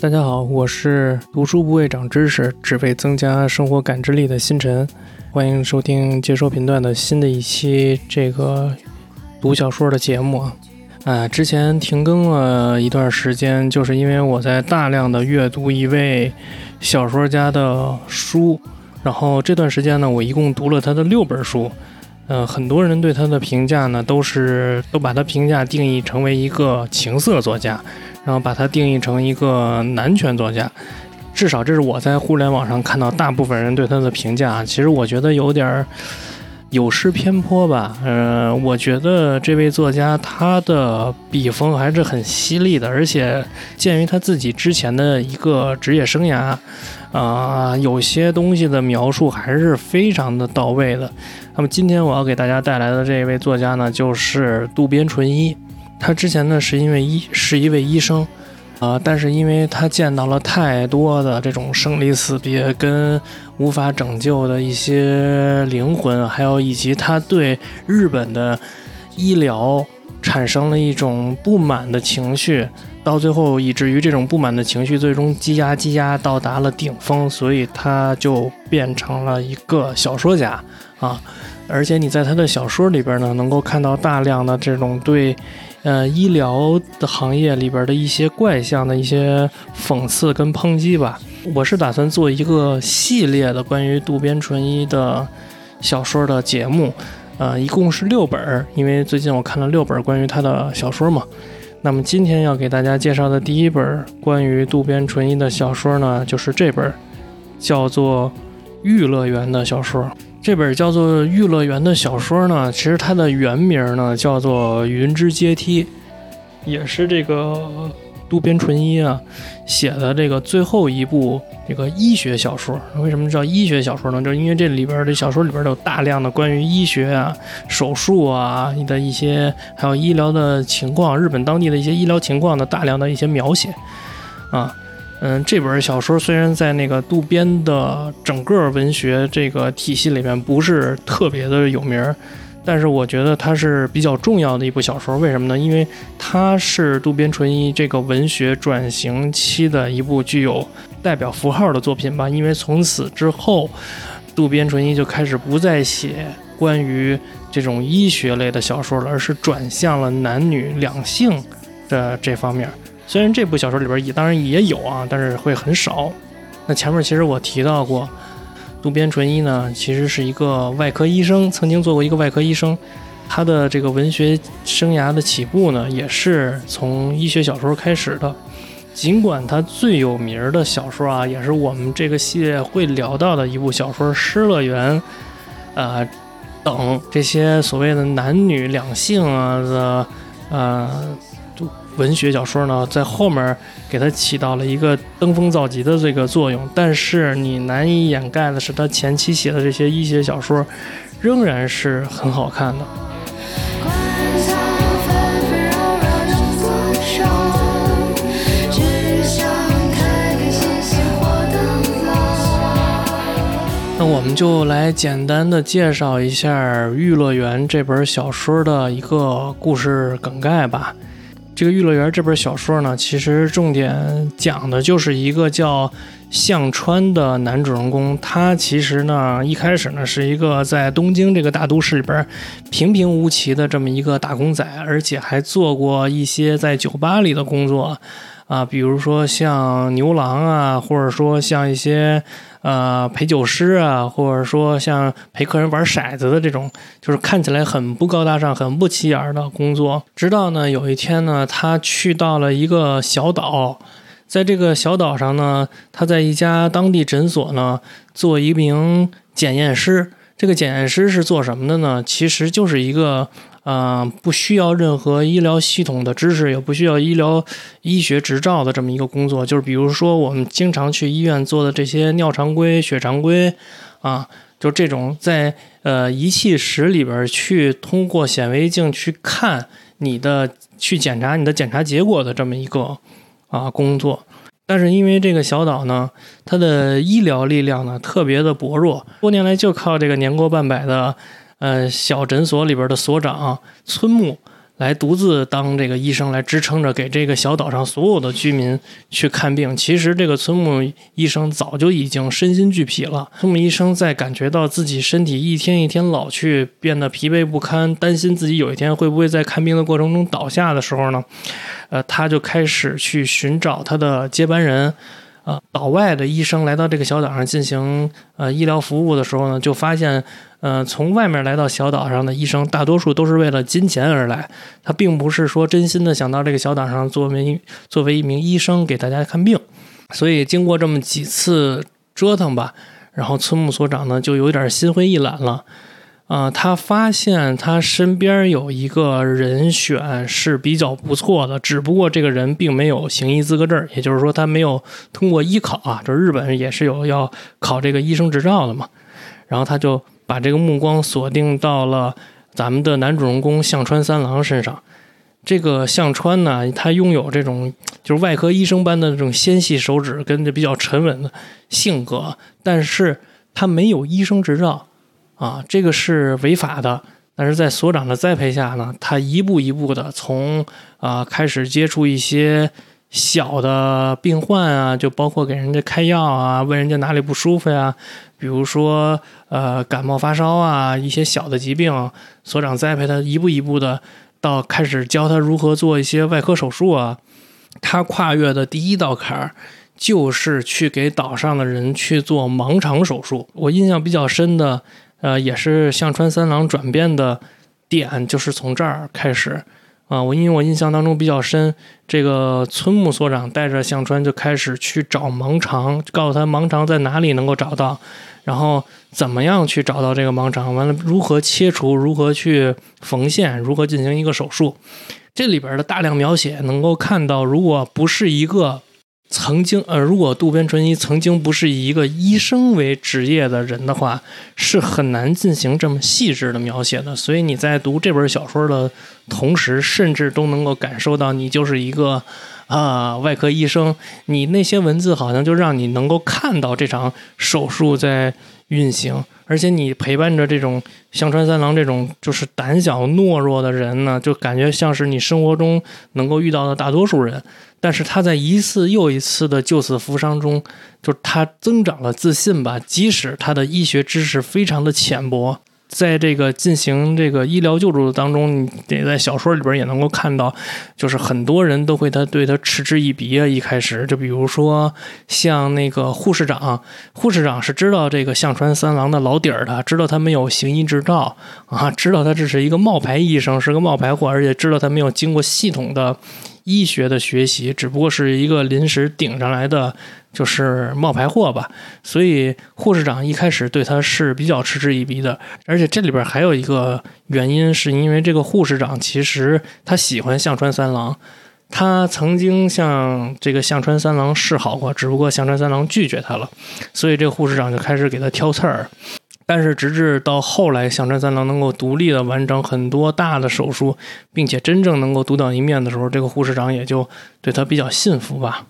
大家好，我是读书不为长知识，只为增加生活感知力的星辰。欢迎收听接收频段的新的一期这个读小说的节目啊。啊，之前停更了一段时间，就是因为我在大量的阅读一位小说家的书，然后这段时间呢，我一共读了他的六本书。呃，很多人对他的评价呢，都是都把他评价定义成为一个情色作家。然后把它定义成一个男权作家，至少这是我在互联网上看到大部分人对他的评价。其实我觉得有点有失偏颇吧。呃，我觉得这位作家他的笔锋还是很犀利的，而且鉴于他自己之前的一个职业生涯，啊，有些东西的描述还是非常的到位的。那么今天我要给大家带来的这位作家呢，就是渡边淳一。他之前呢是因为医是一位医生，啊，但是因为他见到了太多的这种生离死别跟无法拯救的一些灵魂，还有以及他对日本的医疗产生了一种不满的情绪，到最后以至于这种不满的情绪最终积压积压到达了顶峰，所以他就变成了一个小说家啊，而且你在他的小说里边呢，能够看到大量的这种对。呃，医疗的行业里边的一些怪象的一些讽刺跟抨击吧。我是打算做一个系列的关于渡边淳一的小说的节目，呃，一共是六本，因为最近我看了六本关于他的小说嘛。那么今天要给大家介绍的第一本关于渡边淳一的小说呢，就是这本叫做《玉乐园》的小说。这本叫做《玉乐园》的小说呢，其实它的原名呢叫做《云之阶梯》，也是这个渡边淳一啊写的这个最后一部这个医学小说。为什么叫医学小说呢？就是因为这里边的小说里边有大量的关于医学啊、手术啊的一些，还有医疗的情况，日本当地的一些医疗情况的大量的一些描写啊。嗯，这本小说虽然在那个渡边的整个文学这个体系里面不是特别的有名儿，但是我觉得它是比较重要的一部小说。为什么呢？因为它是渡边淳一这个文学转型期的一部具有代表符号的作品吧。因为从此之后，渡边淳一就开始不再写关于这种医学类的小说了，而是转向了男女两性的这方面。虽然这部小说里边也当然也有啊，但是会很少。那前面其实我提到过，渡边淳一呢，其实是一个外科医生，曾经做过一个外科医生。他的这个文学生涯的起步呢，也是从医学小说开始的。尽管他最有名的小说啊，也是我们这个系列会聊到的一部小说《失乐园》啊等这些所谓的男女两性啊的呃。文学小说呢，在后面给它起到了一个登峰造极的这个作用，但是你难以掩盖的是，他前期写的这些医学小说，仍然是很好看的。那我们就来简单的介绍一下《玉乐园》这本小说的一个故事梗概吧。这个《玉乐园》这本小说呢，其实重点讲的就是一个叫向川的男主人公。他其实呢，一开始呢是一个在东京这个大都市里边平平无奇的这么一个打工仔，而且还做过一些在酒吧里的工作。啊，比如说像牛郎啊，或者说像一些呃陪酒师啊，或者说像陪客人玩骰子的这种，就是看起来很不高大上、很不起眼的工作。直到呢有一天呢，他去到了一个小岛，在这个小岛上呢，他在一家当地诊所呢做一名检验师。这个检验师是做什么的呢？其实就是一个。啊，不需要任何医疗系统的知识，也不需要医疗医学执照的这么一个工作，就是比如说我们经常去医院做的这些尿常规、血常规，啊，就这种在呃仪器室里边去通过显微镜去看你的、去检查你的检查结果的这么一个啊工作。但是因为这个小岛呢，它的医疗力量呢特别的薄弱，多年来就靠这个年过半百的。呃，小诊所里边的所长村木来独自当这个医生来支撑着，给这个小岛上所有的居民去看病。其实这个村木医生早就已经身心俱疲了。村木医生在感觉到自己身体一天一天老去，变得疲惫不堪，担心自己有一天会不会在看病的过程中倒下的时候呢，呃，他就开始去寻找他的接班人。啊，岛外的医生来到这个小岛上进行呃医疗服务的时候呢，就发现。呃，从外面来到小岛上的医生，大多数都是为了金钱而来，他并不是说真心的想到这个小岛上作为作为一名医生给大家看病。所以经过这么几次折腾吧，然后村木所长呢就有点心灰意懒了。啊，他发现他身边有一个人选是比较不错的，只不过这个人并没有行医资格证，也就是说他没有通过医考啊。这日本也是有要考这个医生执照的嘛。然后他就。把这个目光锁定到了咱们的男主人公向川三郎身上。这个向川呢，他拥有这种就是外科医生般的这种纤细手指，跟着比较沉稳的性格，但是他没有医生执照啊，这个是违法的。但是在所长的栽培下呢，他一步一步的从啊开始接触一些。小的病患啊，就包括给人家开药啊，问人家哪里不舒服呀，比如说呃感冒发烧啊，一些小的疾病，所长栽培他一步一步的到开始教他如何做一些外科手术啊。他跨越的第一道坎儿就是去给岛上的人去做盲肠手术。我印象比较深的，呃，也是向川三郎转变的点，就是从这儿开始。啊，我因为我印象当中比较深，这个村木所长带着向川就开始去找盲肠，告诉他盲肠在哪里能够找到，然后怎么样去找到这个盲肠，完了如何切除，如何去缝线，如何进行一个手术，这里边的大量描写能够看到，如果不是一个。曾经，呃，如果渡边淳一曾经不是以一个医生为职业的人的话，是很难进行这么细致的描写的。所以你在读这本小说的同时，甚至都能够感受到你就是一个啊外科医生。你那些文字好像就让你能够看到这场手术在运行，而且你陪伴着这种香川三郎这种就是胆小懦弱的人呢，就感觉像是你生活中能够遇到的大多数人。但是他在一次又一次的救死扶伤中，就是他增长了自信吧。即使他的医学知识非常的浅薄，在这个进行这个医疗救助当中，你得在小说里边也能够看到，就是很多人都会他对他嗤之以鼻啊。一开始，就比如说像那个护士长，护士长是知道这个向川三郎的老底儿的，知道他没有行医执照啊，知道他这是一个冒牌医生，是个冒牌货，而且知道他没有经过系统的。医学的学习只不过是一个临时顶上来的，就是冒牌货吧。所以护士长一开始对他是比较嗤之以鼻的。而且这里边还有一个原因，是因为这个护士长其实他喜欢向川三郎，他曾经向这个向川三郎示好过，只不过向川三郎拒绝他了，所以这个护士长就开始给他挑刺儿。但是，直至到后来，响川三郎能够独立的完成很多大的手术，并且真正能够独当一面的时候，这个护士长也就对他比较信服吧。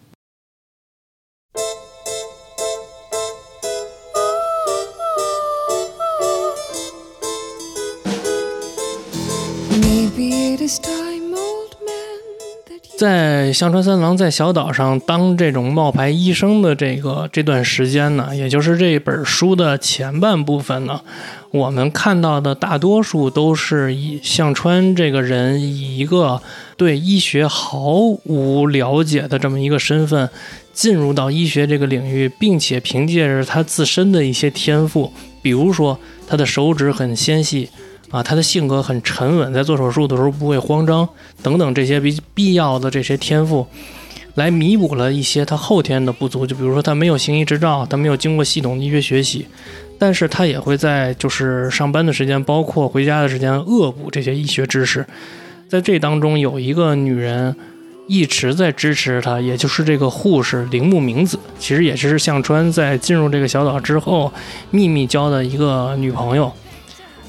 在香川三郎在小岛上当这种冒牌医生的这个这段时间呢，也就是这本书的前半部分呢，我们看到的大多数都是以向川这个人以一个对医学毫无了解的这么一个身份进入到医学这个领域，并且凭借着他自身的一些天赋，比如说他的手指很纤细。啊，他的性格很沉稳，在做手术的时候不会慌张，等等这些必必要的这些天赋，来弥补了一些他后天的不足。就比如说他没有行医执照，他没有经过系统的医学学习，但是他也会在就是上班的时间，包括回家的时间恶补这些医学知识。在这当中有一个女人一直在支持他，也就是这个护士铃木明子，其实也是向川在进入这个小岛之后秘密交的一个女朋友。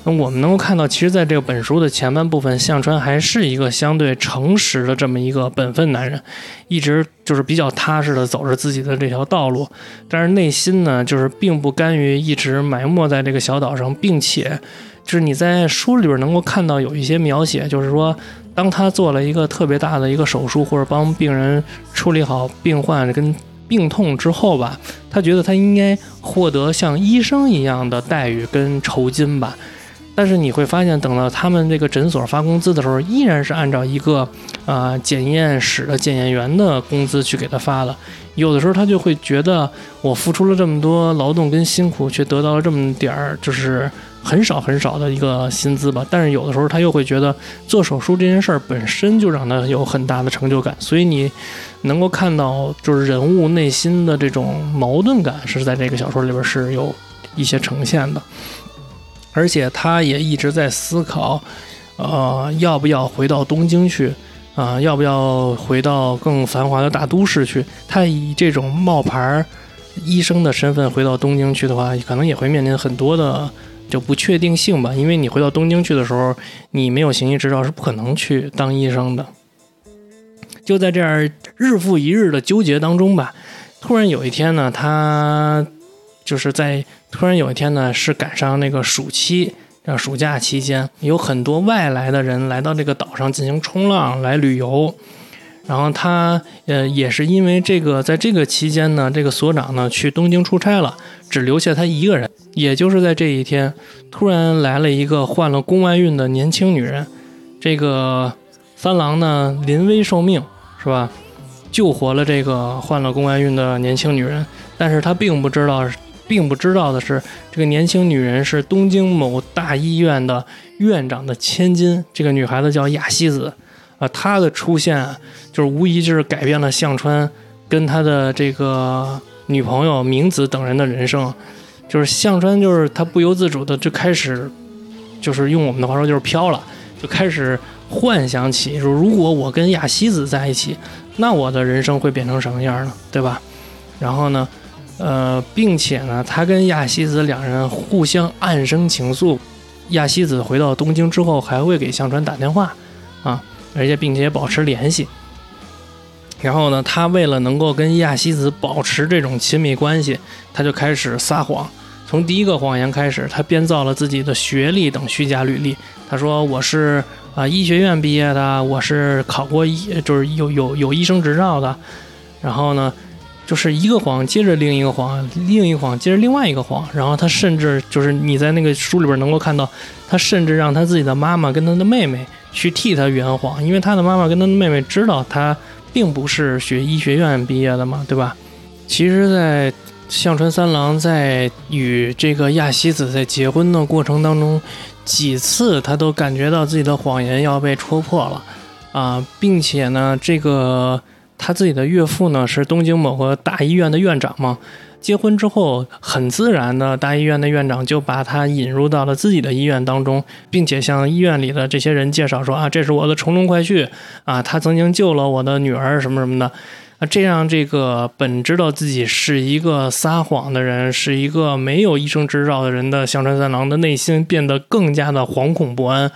那我们能够看到，其实在这个本书的前半部分，向川还是一个相对诚实的这么一个本分男人，一直就是比较踏实的走着自己的这条道路，但是内心呢，就是并不甘于一直埋没在这个小岛上，并且，就是你在书里边能够看到有一些描写，就是说当他做了一个特别大的一个手术，或者帮病人处理好病患跟病痛之后吧，他觉得他应该获得像医生一样的待遇跟酬金吧。但是你会发现，等到他们这个诊所发工资的时候，依然是按照一个啊检验室的检验员的工资去给他发的。有的时候他就会觉得，我付出了这么多劳动跟辛苦，却得到了这么点儿，就是很少很少的一个薪资吧。但是有的时候他又会觉得，做手术这件事儿本身就让他有很大的成就感。所以你能够看到，就是人物内心的这种矛盾感，是在这个小说里边是有一些呈现的。而且他也一直在思考，呃，要不要回到东京去，啊，要不要回到更繁华的大都市去？他以这种冒牌医生的身份回到东京去的话，可能也会面临很多的就不确定性吧。因为你回到东京去的时候，你没有行医执照，是不可能去当医生的。就在这样日复一日的纠结当中吧，突然有一天呢，他。就是在突然有一天呢，是赶上那个暑期，叫暑假期间，有很多外来的人来到这个岛上进行冲浪来旅游。然后他呃也是因为这个，在这个期间呢，这个所长呢去东京出差了，只留下他一个人。也就是在这一天，突然来了一个患了宫外孕的年轻女人。这个三郎呢临危受命，是吧？救活了这个患了宫外孕的年轻女人，但是他并不知道。并不知道的是，这个年轻女人是东京某大医院的院长的千金。这个女孩子叫亚希子，啊，她的出现就是无疑就是改变了向川跟他的这个女朋友明子等人的人生。就是向川，就是他不由自主的就开始，就是用我们的话说就是飘了，就开始幻想起说，如果我跟亚希子在一起，那我的人生会变成什么样呢？对吧？然后呢？呃，并且呢，他跟亚希子两人互相暗生情愫。亚希子回到东京之后，还会给向川打电话，啊，而且并且保持联系。然后呢，他为了能够跟亚希子保持这种亲密关系，他就开始撒谎。从第一个谎言开始，他编造了自己的学历等虚假履历。他说：“我是啊医学院毕业的，我是考过医，就是有有有医生执照的。”然后呢？就是一个谎接着另一个谎，另一个谎接着另外一个谎，然后他甚至就是你在那个书里边能够看到，他甚至让他自己的妈妈跟他的妹妹去替他圆谎，因为他的妈妈跟他的妹妹知道他并不是学医学院毕业的嘛，对吧？其实，在向川三郎在与这个亚希子在结婚的过程当中，几次他都感觉到自己的谎言要被戳破了啊，并且呢，这个。他自己的岳父呢是东京某个大医院的院长嘛，结婚之后很自然的，大医院的院长就把他引入到了自己的医院当中，并且向医院里的这些人介绍说啊，这是我的从中快婿啊，他曾经救了我的女儿什么什么的啊，这样这个本知道自己是一个撒谎的人，是一个没有医生执照的人的香川三郎的内心变得更加的惶恐不安。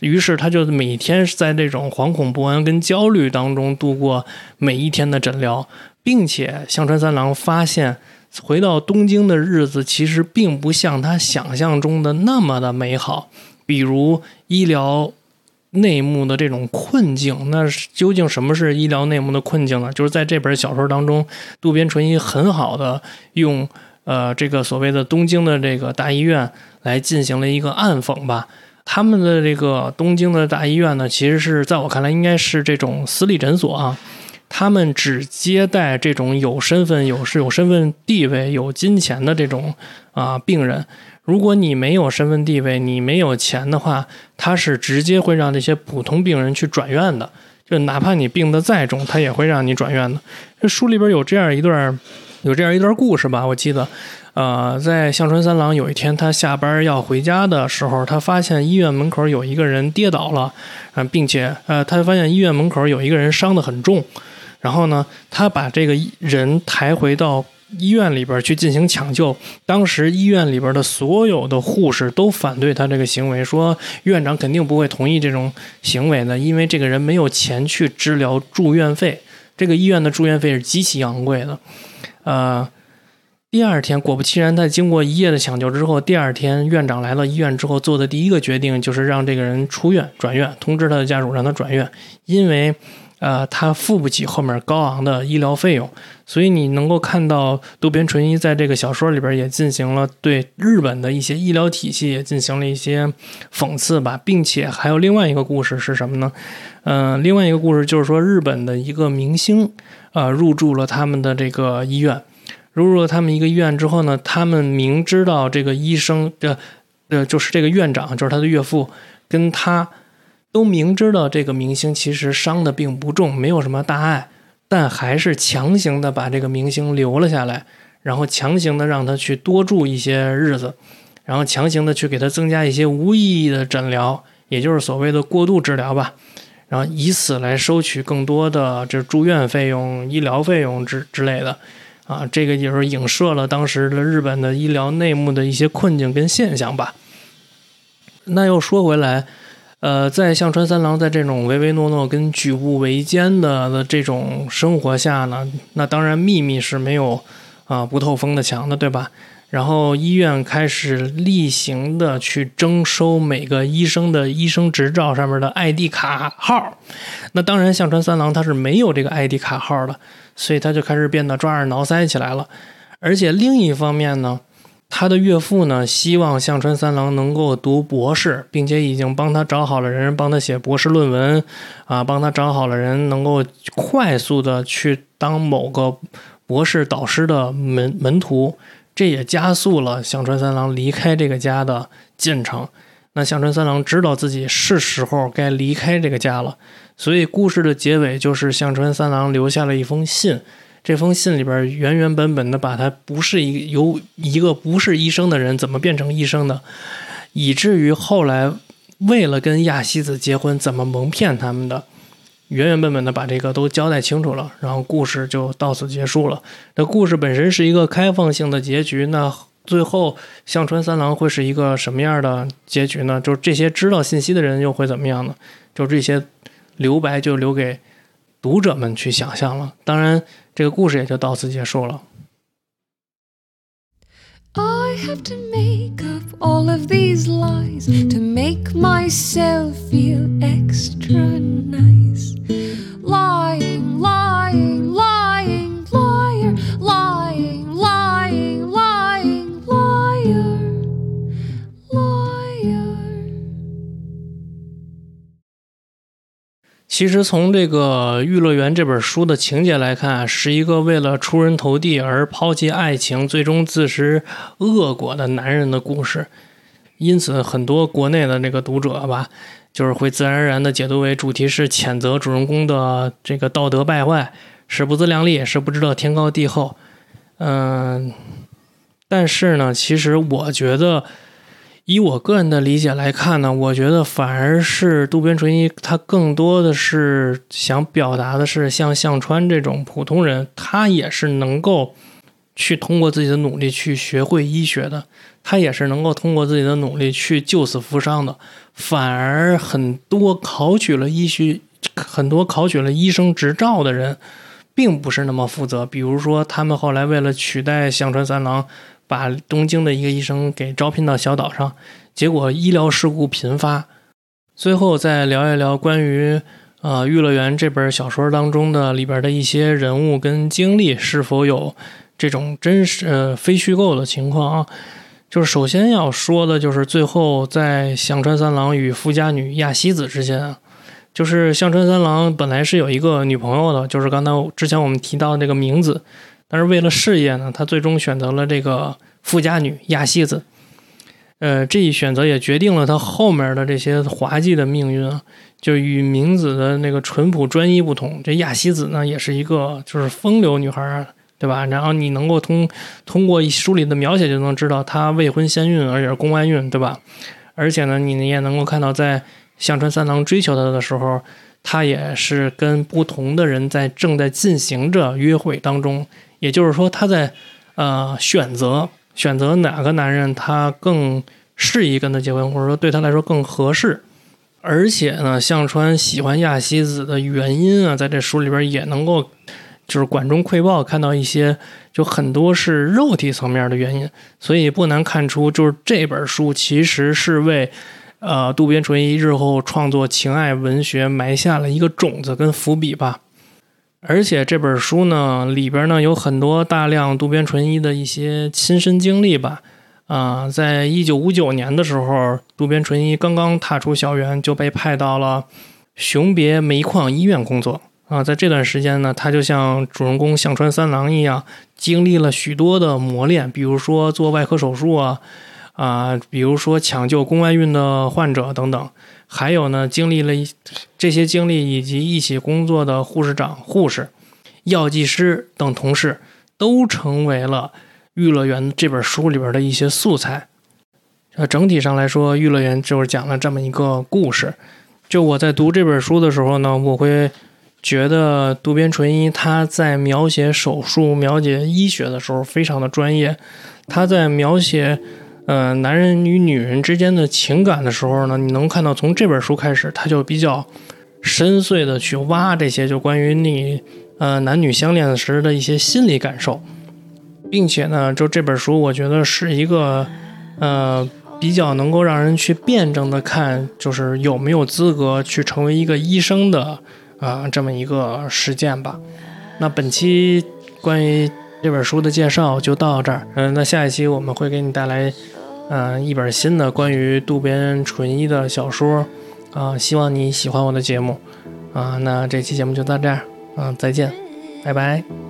于是他就每天在这种惶恐不安跟焦虑当中度过每一天的诊疗，并且香川三郎发现，回到东京的日子其实并不像他想象中的那么的美好。比如医疗内幕的这种困境，那究竟什么是医疗内幕的困境呢？就是在这本小说当中，渡边淳一很好的用呃这个所谓的东京的这个大医院来进行了一个暗讽吧。他们的这个东京的大医院呢，其实是在我看来应该是这种私立诊所啊。他们只接待这种有身份、有是有身份地位、有金钱的这种啊病人。如果你没有身份地位，你没有钱的话，他是直接会让这些普通病人去转院的。就哪怕你病得再重，他也会让你转院的。这书里边有这样一段，有这样一段故事吧，我记得。呃，在向川三郎有一天他下班要回家的时候，他发现医院门口有一个人跌倒了，啊，并且呃，他发现医院门口有一个人伤得很重，然后呢，他把这个人抬回到医院里边去进行抢救。当时医院里边的所有的护士都反对他这个行为，说院长肯定不会同意这种行为的，因为这个人没有钱去治疗住院费，这个医院的住院费是极其昂贵的，呃。第二天，果不其然，在经过一夜的抢救之后，第二天院长来到医院之后做的第一个决定就是让这个人出院转院，通知他的家属让他转院，因为，呃，他付不起后面高昂的医疗费用。所以你能够看到渡边淳一在这个小说里边也进行了对日本的一些医疗体系也进行了一些讽刺吧，并且还有另外一个故事是什么呢？嗯，另外一个故事就是说日本的一个明星，呃，入住了他们的这个医院。入入了他们一个医院之后呢，他们明知道这个医生的，呃，就是这个院长，就是他的岳父，跟他都明知道这个明星其实伤的并不重，没有什么大碍，但还是强行的把这个明星留了下来，然后强行的让他去多住一些日子，然后强行的去给他增加一些无意义的诊疗，也就是所谓的过度治疗吧，然后以此来收取更多的这住院费用、医疗费用之之类的。啊，这个也是影射了当时的日本的医疗内幕的一些困境跟现象吧。那又说回来，呃，在向川三郎在这种唯唯诺诺跟举步维艰的的这种生活下呢，那当然秘密是没有啊不透风的墙的，对吧？然后医院开始例行的去征收每个医生的医生执照上面的 ID 卡号。那当然，相川三郎他是没有这个 ID 卡号的。所以他就开始变得抓耳挠腮起来了，而且另一方面呢，他的岳父呢希望向川三郎能够读博士，并且已经帮他找好了人帮他写博士论文，啊，帮他找好了人能够快速的去当某个博士导师的门门徒，这也加速了向川三郎离开这个家的进程。那向川三郎知道自己是时候该离开这个家了。所以故事的结尾就是向川三郎留下了一封信，这封信里边原原本本的把他不是一由一个不是医生的人怎么变成医生的，以至于后来为了跟亚希子结婚怎么蒙骗他们的，原原本本的把这个都交代清楚了，然后故事就到此结束了。这故事本身是一个开放性的结局，那最后向川三郎会是一个什么样的结局呢？就是这些知道信息的人又会怎么样呢？就这些。留白就留给读者们去想象了，当然，这个故事也就到此结束了。其实从这个《玉乐园》这本书的情节来看，是一个为了出人头地而抛弃爱情，最终自食恶果的男人的故事。因此，很多国内的那个读者吧，就是会自然而然的解读为主题是谴责主人公的这个道德败坏，是不自量力，是不知道天高地厚。嗯，但是呢，其实我觉得。以我个人的理解来看呢，我觉得反而是渡边淳一，他更多的是想表达的是，像向川这种普通人，他也是能够去通过自己的努力去学会医学的，他也是能够通过自己的努力去救死扶伤的。反而很多考取了医学、很多考取了医生执照的人，并不是那么负责。比如说，他们后来为了取代向川三郎。把东京的一个医生给招聘到小岛上，结果医疗事故频发。最后再聊一聊关于呃《玉乐园》这本小说当中的里边的一些人物跟经历是否有这种真实呃非虚构的情况啊？就是首先要说的就是最后在香川三郎与富家女亚希子之间啊，就是香川三郎本来是有一个女朋友的，就是刚才之前我们提到那个名字。但是为了事业呢，他最终选择了这个富家女亚西子。呃，这一选择也决定了他后面的这些滑稽的命运啊。就与明子的那个淳朴专一不同，这亚西子呢，也是一个就是风流女孩，对吧？然后你能够通通过书里的描写就能知道她未婚先孕，而且是宫外孕，对吧？而且呢，你也能够看到，在香川三郎追求她的时候，她也是跟不同的人在正在进行着约会当中。也就是说，他在呃选择选择哪个男人他更适宜跟他结婚，或者说对他来说更合适。而且呢，向川喜欢亚希子的原因啊，在这书里边也能够就是管中窥豹，看到一些就很多是肉体层面的原因，所以不难看出，就是这本书其实是为呃渡边淳一日后创作情爱文学埋下了一个种子跟伏笔吧。而且这本书呢里边呢有很多大量渡边淳一的一些亲身经历吧。啊，在一九五九年的时候，渡边淳一刚刚踏出校园，就被派到了熊别煤矿医院工作。啊，在这段时间呢，他就像主人公向川三郎一样，经历了许多的磨练，比如说做外科手术啊，啊，比如说抢救宫外孕的患者等等，还有呢，经历了这些经历以及一起工作的护士长、护士、药剂师等同事，都成为了。《玉乐园》这本书里边的一些素材，呃，整体上来说，《玉乐园》就是讲了这么一个故事。就我在读这本书的时候呢，我会觉得渡边淳一他在描写手术、描写医学的时候非常的专业。他在描写呃男人与女人之间的情感的时候呢，你能看到从这本书开始，他就比较深邃的去挖这些就关于你呃男女相恋时的一些心理感受。并且呢，就这本书，我觉得是一个，呃，比较能够让人去辩证的看，就是有没有资格去成为一个医生的，啊，这么一个实践吧。那本期关于这本书的介绍就到这儿，嗯，那下一期我们会给你带来，嗯，一本新的关于渡边淳一的小说，啊，希望你喜欢我的节目，啊，那这期节目就到这儿，嗯，再见，拜拜。